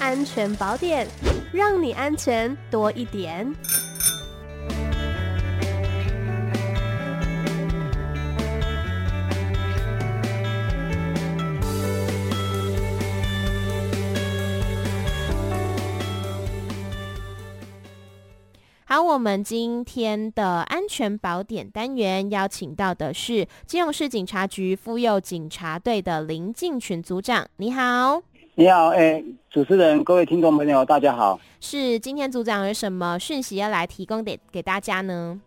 安全宝典，让你安全多一点。好，我们今天的安全宝典单元邀请到的是基隆市警察局妇幼警察队的林敬群组长。你好，你好，哎、欸，主持人，各位听众朋友，大家好。是，今天组长有什么讯息要来提供给给大家呢？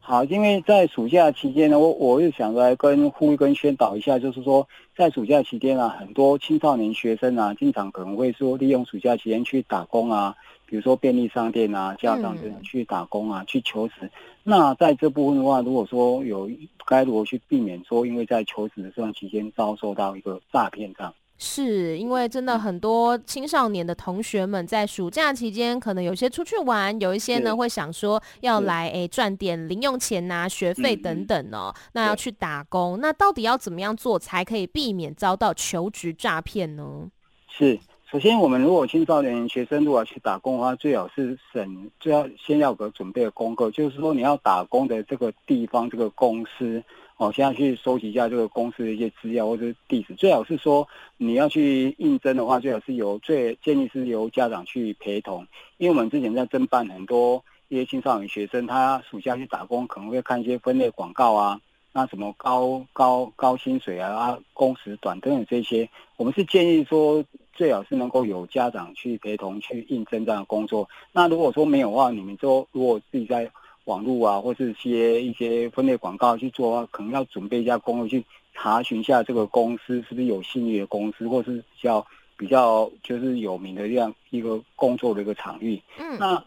好，因为在暑假期间呢，我我又想来跟呼吁跟宣导一下，就是说，在暑假期间啊，很多青少年学生啊，经常可能会说利用暑假期间去打工啊。比如说便利商店啊，家长这样去打工啊，嗯、去求职。那在这部分的话，如果说有该如何去避免说，因为在求职的这段期间遭受到一个诈骗这样？是因为真的很多青少年的同学们在暑假期间，可能有些出去玩，有一些呢会想说要来诶赚点零用钱呐、啊、学费等等哦、喔，那要去打工。那到底要怎么样做才可以避免遭到求职诈骗呢？是。首先，我们如果青少年学生如果要去打工的话，最好是审，最要先要有个准备的功课，就是说你要打工的这个地方、这个公司，哦，现在去收集一下这个公司的一些资料或者是地址。最好是说你要去应征的话，最好是由最建议是由家长去陪同，因为我们之前在侦办很多一些青少年学生，他暑假去打工可能会看一些分类广告啊，那什么高高高薪水啊，工时短等等这些，我们是建议说。最好是能够有家长去陪同去应征这样的工作。那如果说没有的话，你们就如果自己在网络啊，或是些一些分类广告去做的话，可能要准备一下功课去查询一下这个公司是不是有信誉的公司，或是比较比较就是有名的这样一个工作的一个场域。嗯，那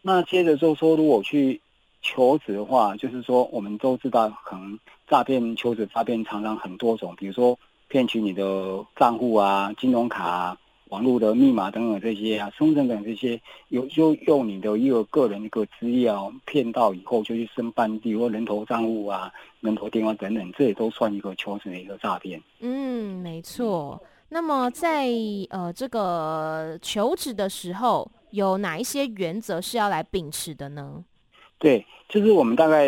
那接着就说，如果去求职的话，就是说我们都知道，可能诈骗求职诈骗常常很多种，比如说。骗取你的账户啊、金融卡啊、网络的密码等等这些啊、身份证等这些，有就用你的一个个人一个资料骗到以后，就去申办地或人头账户啊、人头电话等等，这也都算一个求职的一个诈骗。嗯，没错。那么在呃这个求职的时候，有哪一些原则是要来秉持的呢？对，就是我们大概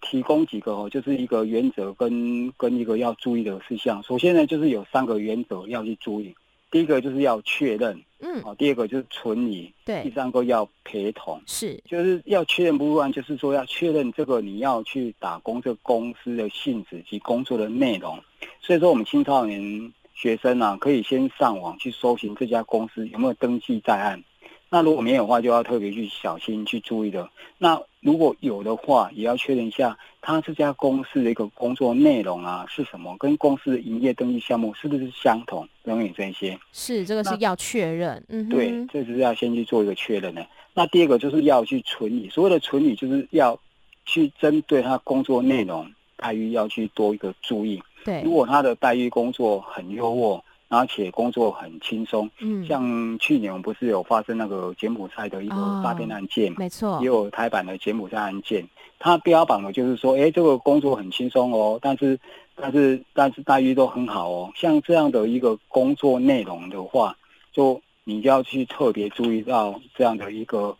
提供几个，就是一个原则跟跟一个要注意的事项。首先呢，就是有三个原则要去注意。第一个就是要确认，嗯，好，第二个就是存疑，对，第三个要陪同，是，就是要确认不完，就是说要确认这个你要去打工这个公司的性质及工作的内容。所以说，我们青少年学生啊，可以先上网去搜寻这家公司有没有登记在案。那如果没有的话，就要特别去小心去注意的。那如果有的话，也要确认一下，他这家公司的一个工作内容啊是什么，跟公司的营业登记项目是不是相同等等这些。是，这个是要确认。嗯，对，这是要先去做一个确认的。那第二个就是要去存疑，所谓的存疑就是要去针对他工作内容待遇要去多一个注意。对，如果他的待遇工作很优渥。而且工作很轻松，嗯，像去年我们不是有发生那个柬埔寨的一个诈骗案件嘛，没错，也有台版的柬埔寨案件，它标榜的就是说，哎，这个工作很轻松哦，但是，但是，但是待遇都很好哦，像这样的一个工作内容的话，就你就要去特别注意到这样的一个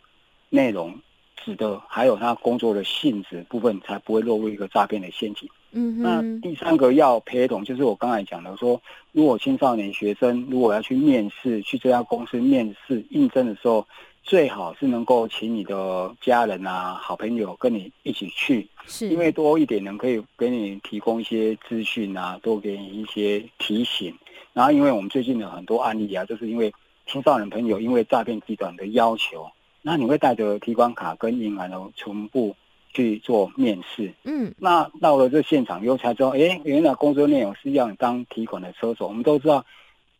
内容，指的还有他工作的性质部分，才不会落入一个诈骗的陷阱。嗯，那第三个要陪同，就是我刚才讲的说，如果青少年学生如果要去面试，去这家公司面试应征的时候，最好是能够请你的家人啊、好朋友跟你一起去，是因为多一点人可以给你提供一些资讯啊，多给你一些提醒。然后，因为我们最近的很多案例啊，就是因为青少年朋友因为诈骗集团的要求，那你会带着提款卡跟银行的存簿。去做面试，嗯，那到了这现场以后才知道，哎、欸，原来工作内容是要你当提款的车手。我们都知道，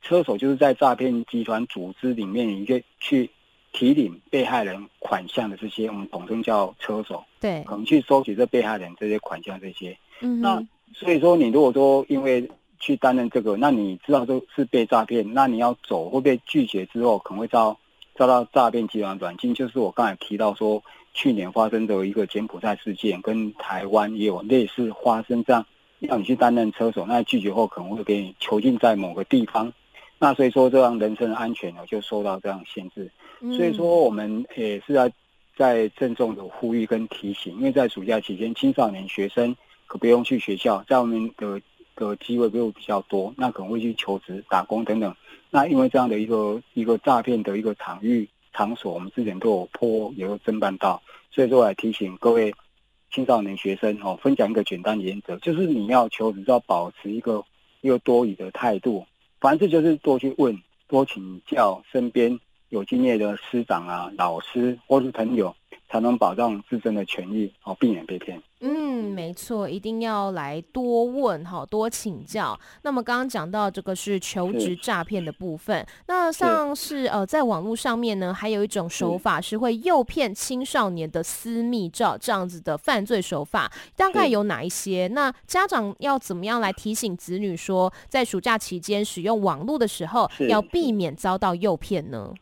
车手就是在诈骗集团组织里面一个去提领被害人款项的这些，我们统称叫车手。对，可能去收取这被害人这些款项这些。嗯，那所以说，你如果说因为去担任这个，那你知道都是被诈骗，那你要走会被拒绝之后，可能会遭遭到诈骗集团软禁。就是我刚才提到说。去年发生的一个柬埔寨事件，跟台湾也有类似发生这样，让你去担任车手，那拒绝后可能会给你囚禁在某个地方，那所以说这样人身安全呢就受到这样限制。所以说我们也是要在郑重的呼吁跟提醒，因为在暑假期间，青少年学生可不用去学校，在我们的的机会会比较多，那可能会去求职、打工等等。那因为这样的一个一个诈骗的一个场域场所，我们之前都有坡，也有侦办到，所以说我来提醒各位青少年学生哦，分享一个简单原则，就是你要求只要保持一个一个多语的态度，凡事就是多去问、多请教身边有经验的师长啊、老师或是朋友，才能保障自身的权益，哦，避免被骗。嗯，没错，一定要来多问哈，多请教。那么刚刚讲到这个是求职诈骗的部分，那像是呃，在网络上面呢，还有一种手法是会诱骗青少年的私密照，这样子的犯罪手法，大概有哪一些？那家长要怎么样来提醒子女说，在暑假期间使用网络的时候，要避免遭到诱骗呢？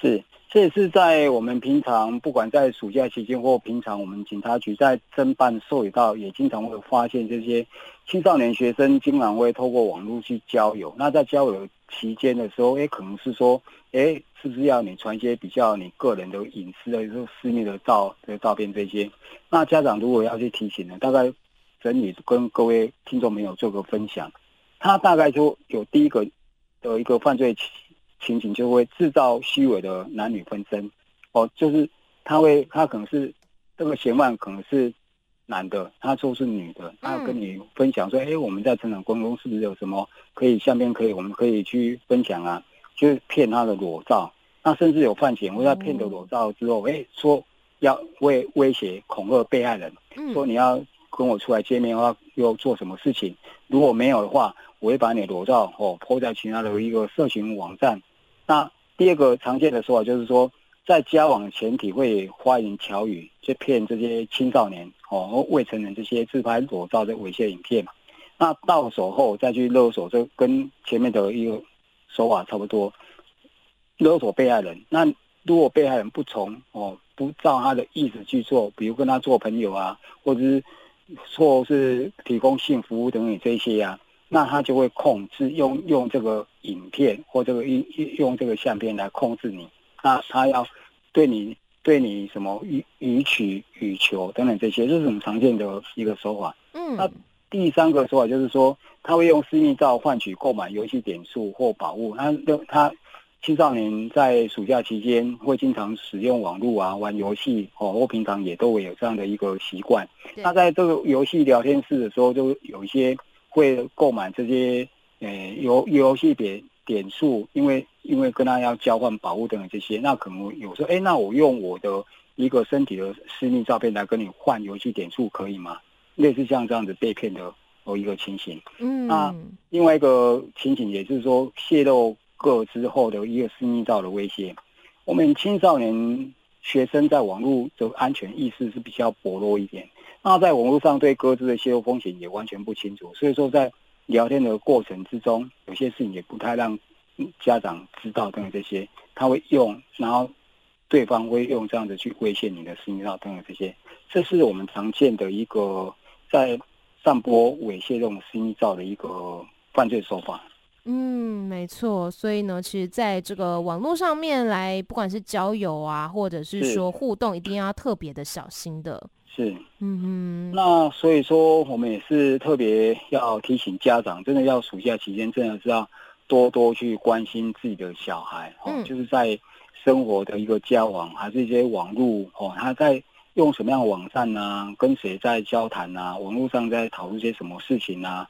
是。这也是在我们平常，不管在暑假期间或平常，我们警察局在侦办受理到，也经常会发现这些青少年学生经常会透过网络去交友。那在交友期间的时候，哎，可能是说，哎，是不是要你传一些比较你个人的隐私的，就是私密的照的照片这些？那家长如果要去提醒呢，大概整理跟各位听众朋友做个分享，他大概就有第一个的一个犯罪。情景就会制造虚伪的男女纷争，哦，就是他会，他可能是这个嫌犯可能是男的，他说是女的，他要跟你分享说，哎、欸，我们在成长过程中是不是有什么可以下面可以我们可以去分享啊？就是骗他的裸照，那甚至有犯险，或者骗的裸照之后，哎、欸，说要威威胁恐吓被害人，说你要跟我出来见面的话，又做什么事情？如果没有的话，我会把你裸照哦抛在其他的一个社群网站。那第二个常见的说法就是说，在交往前提会花言巧语去骗这些青少年哦，未成年这些自拍裸照的猥亵影片嘛。那到手后再去勒索，这跟前面的一个手法差不多，勒索被害人。那如果被害人不从哦，不照他的意思去做，比如跟他做朋友啊，或者是说是提供性服务等等这些呀、啊。那他就会控制用用这个影片或这个用用这个相片来控制你。那他要对你对你什么予予取予求等等这些，这是很常见的一个手法。嗯。那第三个说法就是说，他会用私密照换取购买游戏点数或宝物。他他青少年在暑假期间会经常使用网络啊玩游戏哦，或平常也都会有这样的一个习惯。那在这个游戏聊天室的时候，就有一些。会购买这些呃游游戏点点数，因为因为跟他要交换宝物等等这些，那可能有时候哎，那我用我的一个身体的私密照片来跟你换游戏点数可以吗？类似像这样子被骗的哦一个情形。嗯，那另外一个情形也就是说泄露个之后的一个私密照的威胁，我们青少年学生在网络的安全意识是比较薄弱一点。那在网络上对各自的泄露风险也完全不清楚，所以说在聊天的过程之中，有些事情也不太让家长知道等等这些，他会用，然后对方会用这样子去威胁你的私密照等等这些，这是我们常见的一个在散播猥亵这种私密照的一个犯罪手法。嗯，没错。所以呢，其实在这个网络上面来，不管是交友啊，或者是说互动，一定要特别的小心的。是，嗯嗯，那所以说，我们也是特别要提醒家长，真的要暑假期间，真的是要多多去关心自己的小孩，哦，就是在生活的一个交往，还是一些网络，哦，他在用什么样的网站、啊，跟谁在交谈、啊，网络上在讨论些什么事情、啊，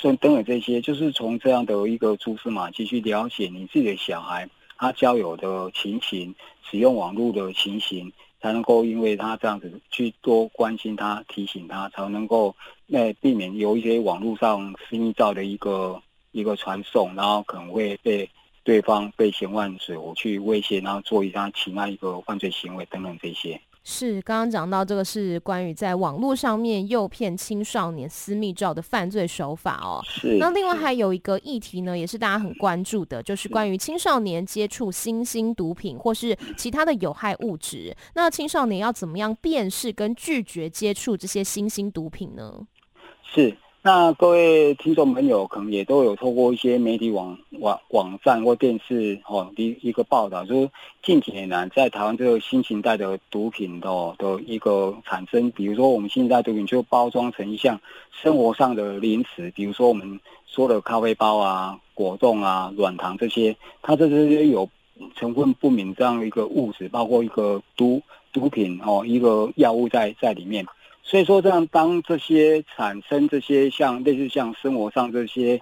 等等这些，就是从这样的一个蛛丝马迹去了解你自己的小孩他交友的情形，使用网络的情形。才能够因为他这样子去多关心他、提醒他，才能够那避免有一些网络上私密照的一个一个传送，然后可能会被对方被嫌犯所去威胁，然后做一下其他一个犯罪行为等等这些。是刚刚讲到这个是关于在网络上面诱骗青少年私密照的犯罪手法哦。是。那另外还有一个议题呢，也是大家很关注的，就是关于青少年接触新兴毒品或是其他的有害物质。那青少年要怎么样辨识跟拒绝接触这些新兴毒品呢？是，那各位听众朋友可能也都有透过一些媒体网网网站或电视哦一一个报道，就是近几年来在台湾这个新型态的毒品的的一个产生，比如说我们新型态毒品就包装成一项生活上的零食，比如说我们说的咖啡包啊、果冻啊、软糖这些，它这些有成分不明这样一个物质，包括一个毒毒品哦，一个药物在在里面。所以说，这样当这些产生这些像类似像生活上这些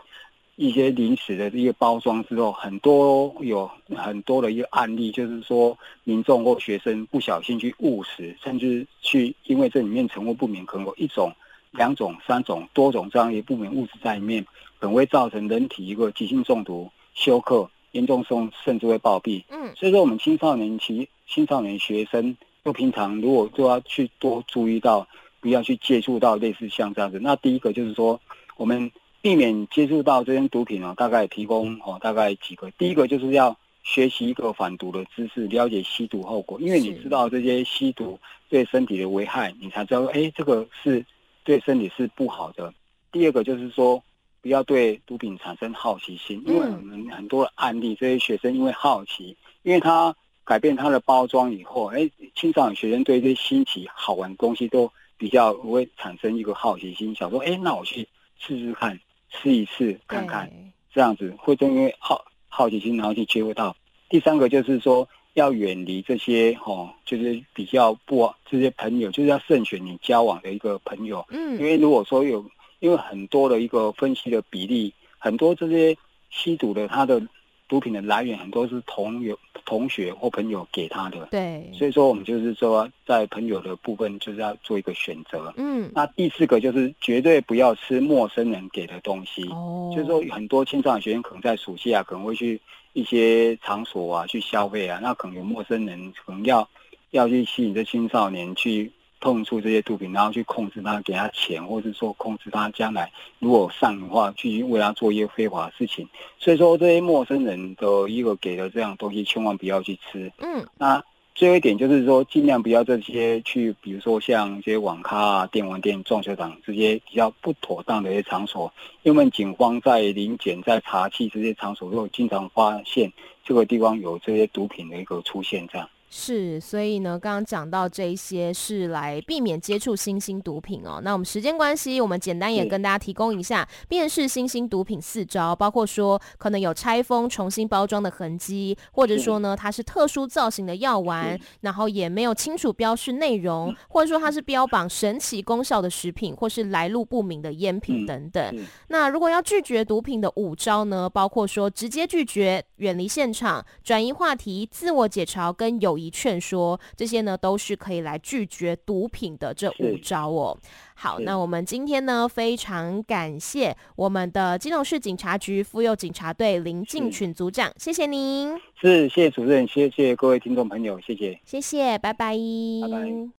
一些零食的一个包装之后，很多有很多的一个案例，就是说民众或学生不小心去误食，甚至去因为这里面成分不明，可能有一种、两种、三种、多种这样一个不明物质在里面，可能会造成人体一个急性中毒、休克，严重时甚至会暴毙。嗯，所以说我们青少年期、青少年学生，就平常如果就要去多注意到。不要去接触到类似像这样子。那第一个就是说，我们避免接触到这些毒品哦，大概提供哦，大概几个。第一个就是要学习一个反毒的知识，了解吸毒后果，因为你知道这些吸毒对身体的危害，你才知道哎，这个是对身体是不好的。第二个就是说，不要对毒品产生好奇心，因为我们很多案例，这些学生因为好奇，因为他改变他的包装以后，哎，青少年学生对这些新奇好玩的东西都。比较会产生一个好奇心，想说，哎，那我去试试看，试一试看看，这样子会因为好好奇心，然后去接触到。第三个就是说，要远离这些哦，就是比较不这些朋友，就是要慎选你交往的一个朋友。嗯，因为如果说有，因为很多的一个分析的比例，很多这些吸毒的他的。毒品的来源很多是同友同学或朋友给他的，对，所以说我们就是说，在朋友的部分就是要做一个选择。嗯，那第四个就是绝对不要吃陌生人给的东西。哦，就是说很多青少年学生可能在暑期啊可能会去一些场所啊去消费啊，那可能有陌生人可能要要去吸引这青少年去。碰触这些毒品，然后去控制他，给他钱，或者说控制他将来如果上瘾的话，去为他做一些非法的事情。所以说，这些陌生人的一个给的这样东西，千万不要去吃。嗯，那最后一点就是说，尽量不要这些去，比如说像这些网咖啊、电玩店、撞球场这些比较不妥当的一些场所，因为警方在临检、在查缉这些场所，都经常发现这个地方有这些毒品的一个出现，这样。是，所以呢，刚刚讲到这一些是来避免接触新兴毒品哦。那我们时间关系，我们简单也跟大家提供一下辨识新兴毒品四招，包括说可能有拆封、重新包装的痕迹，或者说呢它是特殊造型的药丸，然后也没有清楚标示内容，或者说它是标榜神奇功效的食品，或是来路不明的烟品等等。那如果要拒绝毒品的五招呢，包括说直接拒绝、远离现场、转移话题、自我解嘲跟有。劝说这些呢，都是可以来拒绝毒品的这五招哦。好，那我们今天呢，非常感谢我们的基隆市警察局妇幼警察队林进群组长，谢谢您。是，谢谢主任，谢谢各位听众朋友，谢谢，谢谢，拜拜，拜拜。